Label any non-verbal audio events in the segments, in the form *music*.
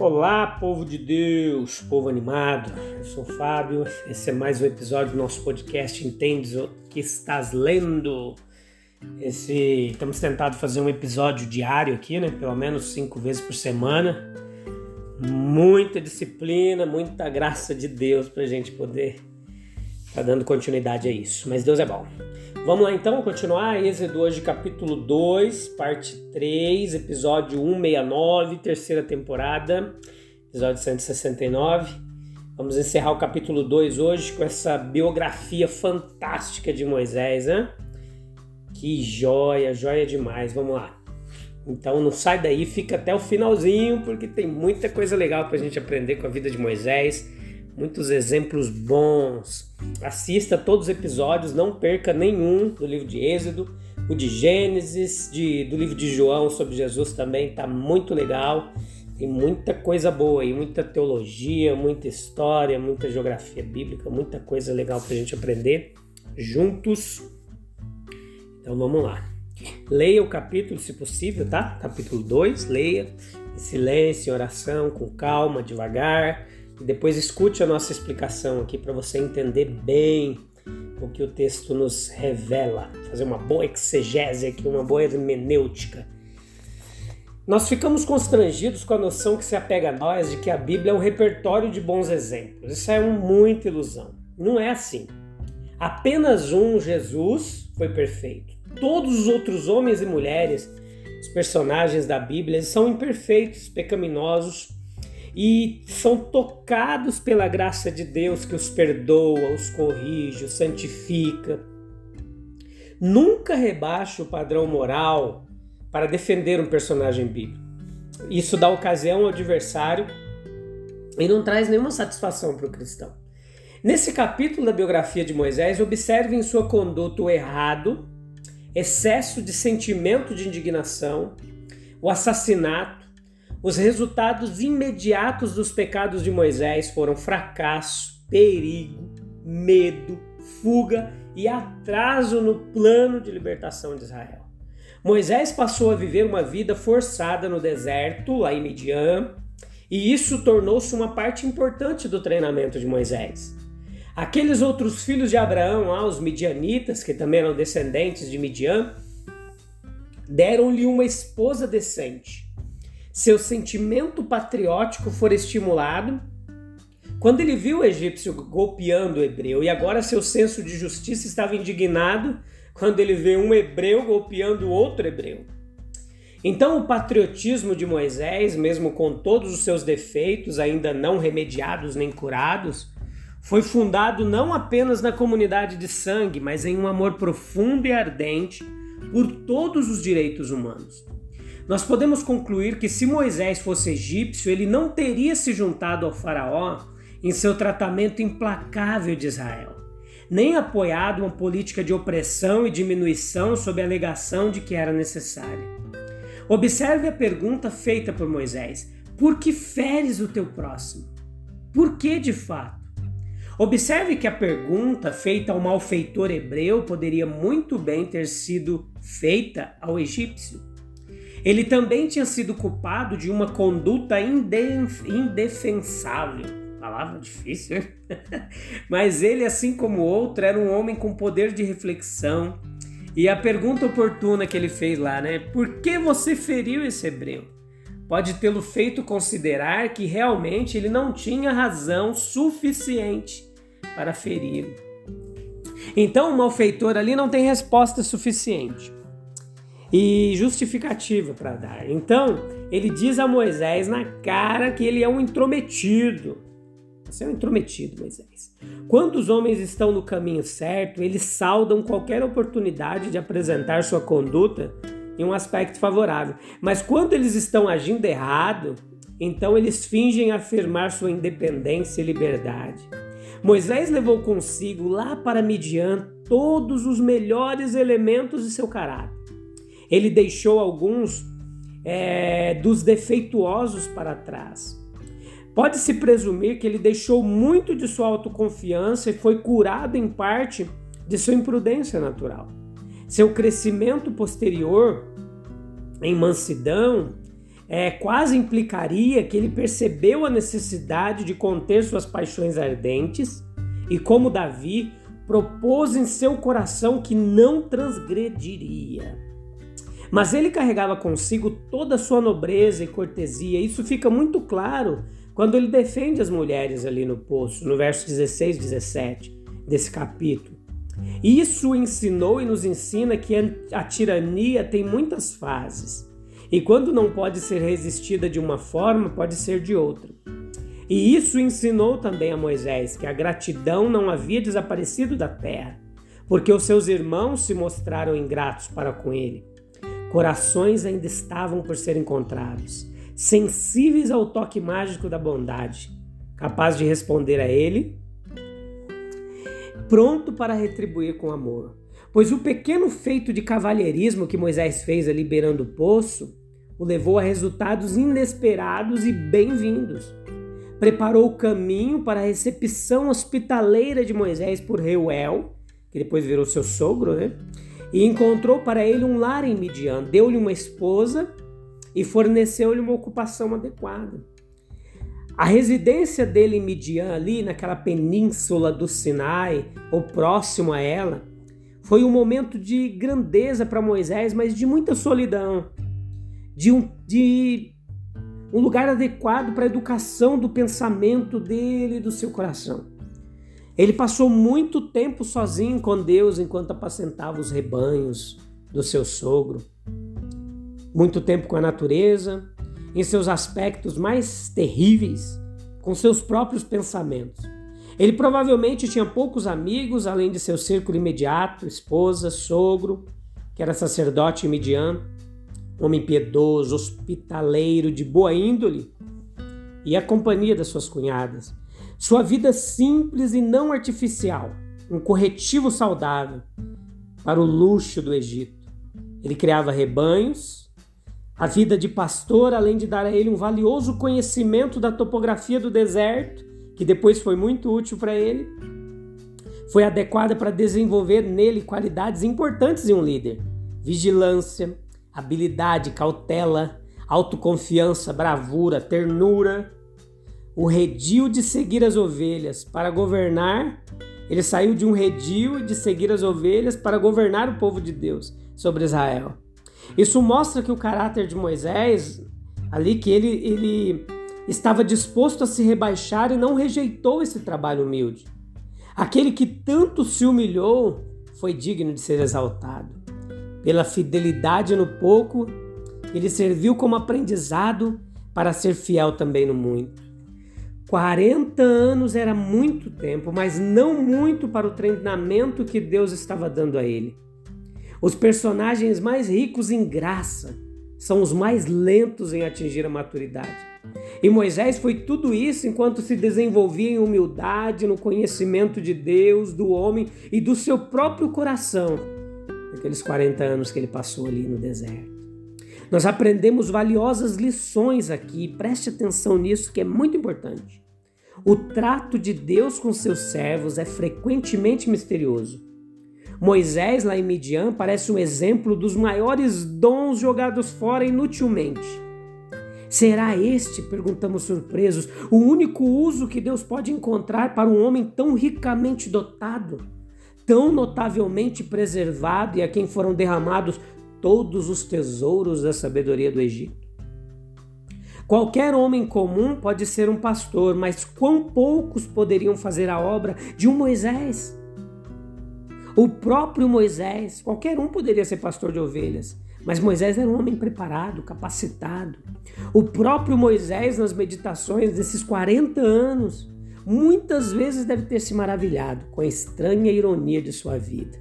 Olá, povo de Deus, povo animado. Eu sou Fábio. Esse é mais um episódio do nosso podcast Entendes o que estás lendo. Esse estamos tentando fazer um episódio diário aqui, né? Pelo menos cinco vezes por semana. Muita disciplina, muita graça de Deus para a gente poder tá dando continuidade a isso. Mas Deus é bom. Vamos lá então continuar. Êxodo hoje, capítulo 2, parte 3, episódio 169, terceira temporada, episódio 169. Vamos encerrar o capítulo 2 hoje com essa biografia fantástica de Moisés, né? Que joia, joia demais. Vamos lá. Então não sai daí, fica até o finalzinho, porque tem muita coisa legal para a gente aprender com a vida de Moisés muitos exemplos bons. Assista todos os episódios, não perca nenhum do livro de Êxodo, o de Gênesis, de, do livro de João sobre Jesus também tá muito legal. Tem muita coisa boa aí, muita teologia, muita história, muita geografia bíblica, muita coisa legal para a gente aprender juntos. Então vamos lá. Leia o capítulo, se possível, tá? Capítulo 2, leia em silêncio, em oração, com calma, devagar e depois escute a nossa explicação aqui para você entender bem o que o texto nos revela, fazer uma boa exegese aqui, uma boa hermenêutica. Nós ficamos constrangidos com a noção que se apega a nós de que a Bíblia é um repertório de bons exemplos. Isso é muita ilusão. Não é assim. Apenas um, Jesus, foi perfeito. Todos os outros homens e mulheres, os personagens da Bíblia, são imperfeitos, pecaminosos e são tocados pela graça de Deus que os perdoa, os corrige, os santifica. Nunca rebaixa o padrão moral para defender um personagem bíblico. Isso dá ocasião ao adversário e não traz nenhuma satisfação para o cristão. Nesse capítulo da biografia de Moisés, observe em sua conduta o errado, excesso de sentimento de indignação, o assassinato, os resultados imediatos dos pecados de Moisés foram fracasso, perigo, medo, fuga e atraso no plano de libertação de Israel. Moisés passou a viver uma vida forçada no deserto, lá em Midian, e isso tornou-se uma parte importante do treinamento de Moisés. Aqueles outros filhos de Abraão, lá, os midianitas, que também eram descendentes de Midian, deram-lhe uma esposa decente seu sentimento patriótico for estimulado. Quando ele viu o egípcio golpeando o hebreu e agora seu senso de justiça estava indignado quando ele vê um hebreu golpeando outro hebreu. Então, o patriotismo de Moisés, mesmo com todos os seus defeitos ainda não remediados nem curados, foi fundado não apenas na comunidade de sangue, mas em um amor profundo e ardente por todos os direitos humanos nós podemos concluir que se Moisés fosse egípcio, ele não teria se juntado ao Faraó em seu tratamento implacável de Israel, nem apoiado uma política de opressão e diminuição sob a alegação de que era necessária. Observe a pergunta feita por Moisés: Por que feres o teu próximo? Por que de fato? Observe que a pergunta feita ao malfeitor hebreu poderia muito bem ter sido feita ao egípcio. Ele também tinha sido culpado de uma conduta indefensável. Palavra difícil, *laughs* Mas ele, assim como outro, era um homem com poder de reflexão. E a pergunta oportuna que ele fez lá, né? Por que você feriu esse hebreu? Pode tê-lo feito considerar que realmente ele não tinha razão suficiente para feri-lo. Então o malfeitor ali não tem resposta suficiente e justificativa para dar. Então, ele diz a Moisés na cara que ele é um intrometido. Você é um intrometido, Moisés. Quando os homens estão no caminho certo, eles saudam qualquer oportunidade de apresentar sua conduta em um aspecto favorável. Mas quando eles estão agindo errado, então eles fingem afirmar sua independência e liberdade. Moisés levou consigo lá para Midian todos os melhores elementos de seu caráter. Ele deixou alguns é, dos defeituosos para trás. Pode-se presumir que ele deixou muito de sua autoconfiança e foi curado em parte de sua imprudência natural. Seu crescimento posterior em mansidão é, quase implicaria que ele percebeu a necessidade de conter suas paixões ardentes e, como Davi, propôs em seu coração que não transgrediria. Mas ele carregava consigo toda a sua nobreza e cortesia. Isso fica muito claro quando ele defende as mulheres ali no poço, no verso 16 e 17 desse capítulo. Isso ensinou e nos ensina que a tirania tem muitas fases. E quando não pode ser resistida de uma forma, pode ser de outra. E isso ensinou também a Moisés que a gratidão não havia desaparecido da terra, porque os seus irmãos se mostraram ingratos para com ele. Corações ainda estavam por ser encontrados, sensíveis ao toque mágico da bondade, capaz de responder a ele, pronto para retribuir com amor. Pois o pequeno feito de cavalheirismo que Moisés fez ali beirando o poço o levou a resultados inesperados e bem-vindos. Preparou o caminho para a recepção hospitaleira de Moisés por Reuel, que depois virou seu sogro, né? E encontrou para ele um lar em Midian, deu-lhe uma esposa e forneceu-lhe uma ocupação adequada. A residência dele em Midian, ali naquela península do Sinai, ou próximo a ela, foi um momento de grandeza para Moisés, mas de muita solidão, de um, de um lugar adequado para a educação do pensamento dele e do seu coração. Ele passou muito tempo sozinho com Deus enquanto apacentava os rebanhos do seu sogro. Muito tempo com a natureza, em seus aspectos mais terríveis, com seus próprios pensamentos. Ele provavelmente tinha poucos amigos, além de seu círculo imediato, esposa, sogro, que era sacerdote mediano, homem piedoso, hospitaleiro, de boa índole, e a companhia das suas cunhadas. Sua vida simples e não artificial, um corretivo saudável para o luxo do Egito. Ele criava rebanhos, a vida de pastor, além de dar a ele um valioso conhecimento da topografia do deserto, que depois foi muito útil para ele, foi adequada para desenvolver nele qualidades importantes em um líder: vigilância, habilidade, cautela, autoconfiança, bravura, ternura, o redil de seguir as ovelhas para governar. Ele saiu de um redil de seguir as ovelhas para governar o povo de Deus sobre Israel. Isso mostra que o caráter de Moisés, ali que ele, ele estava disposto a se rebaixar e não rejeitou esse trabalho humilde. Aquele que tanto se humilhou foi digno de ser exaltado. Pela fidelidade no pouco, ele serviu como aprendizado para ser fiel também no muito. 40 anos era muito tempo, mas não muito para o treinamento que Deus estava dando a ele. Os personagens mais ricos em graça são os mais lentos em atingir a maturidade. E Moisés foi tudo isso enquanto se desenvolvia em humildade, no conhecimento de Deus, do homem e do seu próprio coração, naqueles 40 anos que ele passou ali no deserto. Nós aprendemos valiosas lições aqui, preste atenção nisso que é muito importante. O trato de Deus com seus servos é frequentemente misterioso. Moisés, lá em Midian, parece um exemplo dos maiores dons jogados fora inutilmente. Será este, perguntamos surpresos, o único uso que Deus pode encontrar para um homem tão ricamente dotado, tão notavelmente preservado e a quem foram derramados todos os tesouros da sabedoria do Egito? Qualquer homem comum pode ser um pastor, mas quão poucos poderiam fazer a obra de um Moisés? O próprio Moisés, qualquer um poderia ser pastor de ovelhas, mas Moisés era um homem preparado, capacitado. O próprio Moisés, nas meditações desses 40 anos, muitas vezes deve ter se maravilhado com a estranha ironia de sua vida.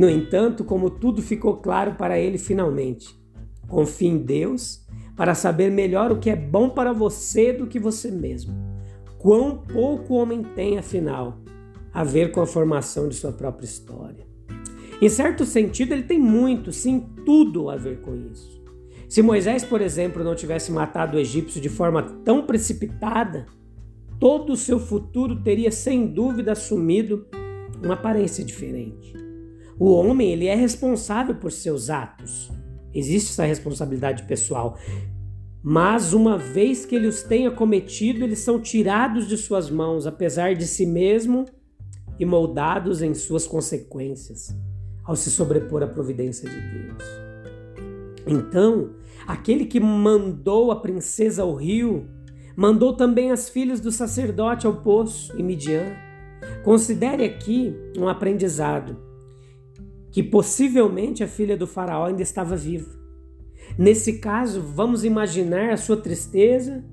No entanto, como tudo ficou claro para ele finalmente, confie em Deus para saber melhor o que é bom para você do que você mesmo. Quão pouco o homem tem, afinal, a ver com a formação de sua própria história. Em certo sentido, ele tem muito, sim, tudo a ver com isso. Se Moisés, por exemplo, não tivesse matado o egípcio de forma tão precipitada, todo o seu futuro teria sem dúvida assumido uma aparência diferente. O homem, ele é responsável por seus atos. Existe essa responsabilidade pessoal. Mas uma vez que ele os tenha cometido, eles são tirados de suas mãos, apesar de si mesmo, e moldados em suas consequências, ao se sobrepor à providência de Deus. Então, aquele que mandou a princesa ao rio, mandou também as filhas do sacerdote ao poço e Midian. Considere aqui um aprendizado que possivelmente a filha do faraó ainda estava viva. Nesse caso, vamos imaginar a sua tristeza,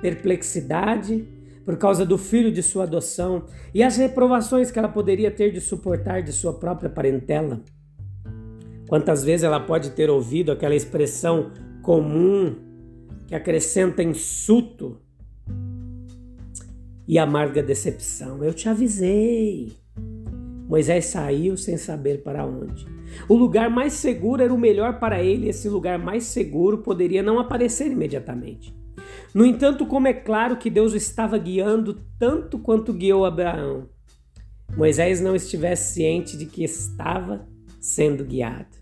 perplexidade por causa do filho de sua adoção e as reprovações que ela poderia ter de suportar de sua própria parentela. Quantas vezes ela pode ter ouvido aquela expressão comum que acrescenta insulto e amarga decepção? Eu te avisei. Moisés saiu sem saber para onde. O lugar mais seguro era o melhor para ele, esse lugar mais seguro poderia não aparecer imediatamente. No entanto, como é claro que Deus o estava guiando tanto quanto guiou Abraão, Moisés não estivesse ciente de que estava sendo guiado.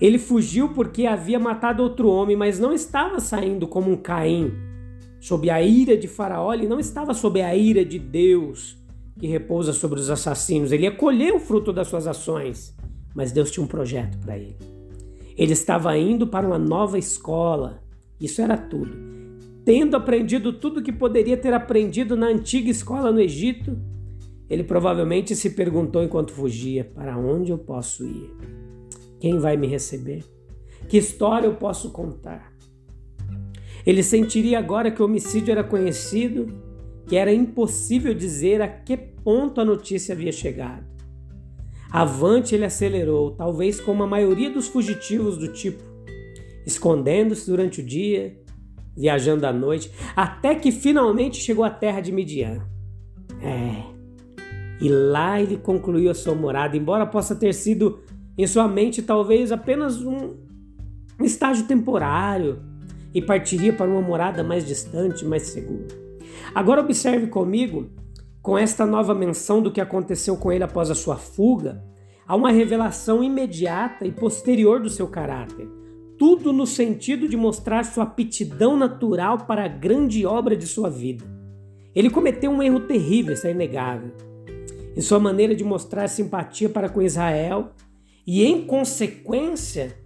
Ele fugiu porque havia matado outro homem, mas não estava saindo como um Caim, sob a ira de Faraó, ele não estava sob a ira de Deus que repousa sobre os assassinos. Ele ia colher o fruto das suas ações, mas Deus tinha um projeto para ele. Ele estava indo para uma nova escola. Isso era tudo. Tendo aprendido tudo que poderia ter aprendido na antiga escola no Egito, ele provavelmente se perguntou enquanto fugia: para onde eu posso ir? Quem vai me receber? Que história eu posso contar? Ele sentiria agora que o homicídio era conhecido que era impossível dizer a que ponto a notícia havia chegado. Avante ele acelerou, talvez como a maioria dos fugitivos do tipo, escondendo-se durante o dia, viajando à noite, até que finalmente chegou à terra de Midian. É. E lá ele concluiu a sua morada, embora possa ter sido em sua mente talvez apenas um, estágio temporário, e partiria para uma morada mais distante, mais segura. Agora observe comigo, com esta nova menção do que aconteceu com ele após a sua fuga, há uma revelação imediata e posterior do seu caráter. Tudo no sentido de mostrar sua aptidão natural para a grande obra de sua vida. Ele cometeu um erro terrível, isso é inegável. Em sua maneira de mostrar simpatia para com Israel, e em consequência,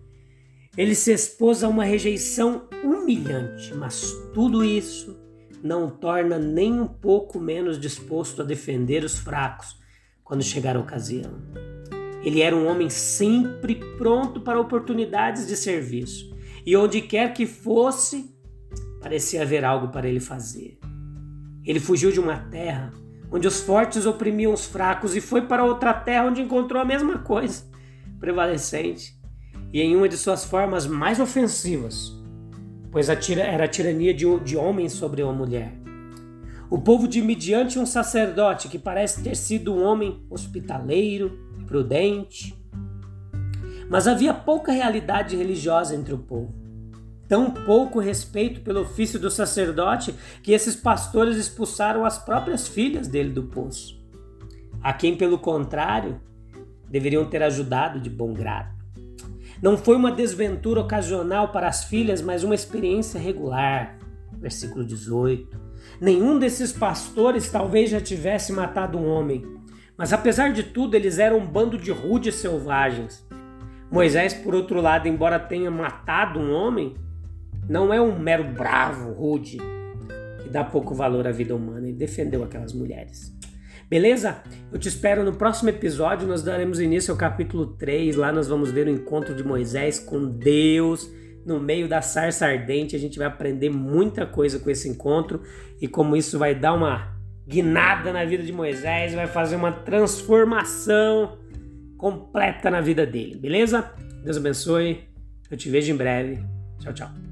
ele se expôs a uma rejeição humilhante, mas tudo isso não torna nem um pouco menos disposto a defender os fracos quando chegar a ocasião. Ele era um homem sempre pronto para oportunidades de serviço, e onde quer que fosse, parecia haver algo para ele fazer. Ele fugiu de uma terra onde os fortes oprimiam os fracos e foi para outra terra onde encontrou a mesma coisa, prevalecente, e em uma de suas formas mais ofensivas, pois a tira, era a tirania de, de homens sobre uma mulher. O povo de Midian tinha um sacerdote que parece ter sido um homem hospitaleiro, prudente. Mas havia pouca realidade religiosa entre o povo. Tão pouco respeito pelo ofício do sacerdote que esses pastores expulsaram as próprias filhas dele do poço. A quem, pelo contrário, deveriam ter ajudado de bom grado. Não foi uma desventura ocasional para as filhas, mas uma experiência regular. Versículo 18. Nenhum desses pastores talvez já tivesse matado um homem, mas apesar de tudo, eles eram um bando de rudes selvagens. Moisés, por outro lado, embora tenha matado um homem, não é um mero bravo, rude, que dá pouco valor à vida humana e defendeu aquelas mulheres. Beleza? Eu te espero no próximo episódio. Nós daremos início ao capítulo 3. Lá nós vamos ver o encontro de Moisés com Deus no meio da sarça ardente. A gente vai aprender muita coisa com esse encontro e como isso vai dar uma guinada na vida de Moisés, vai fazer uma transformação completa na vida dele, beleza? Deus abençoe. Eu te vejo em breve. Tchau, tchau.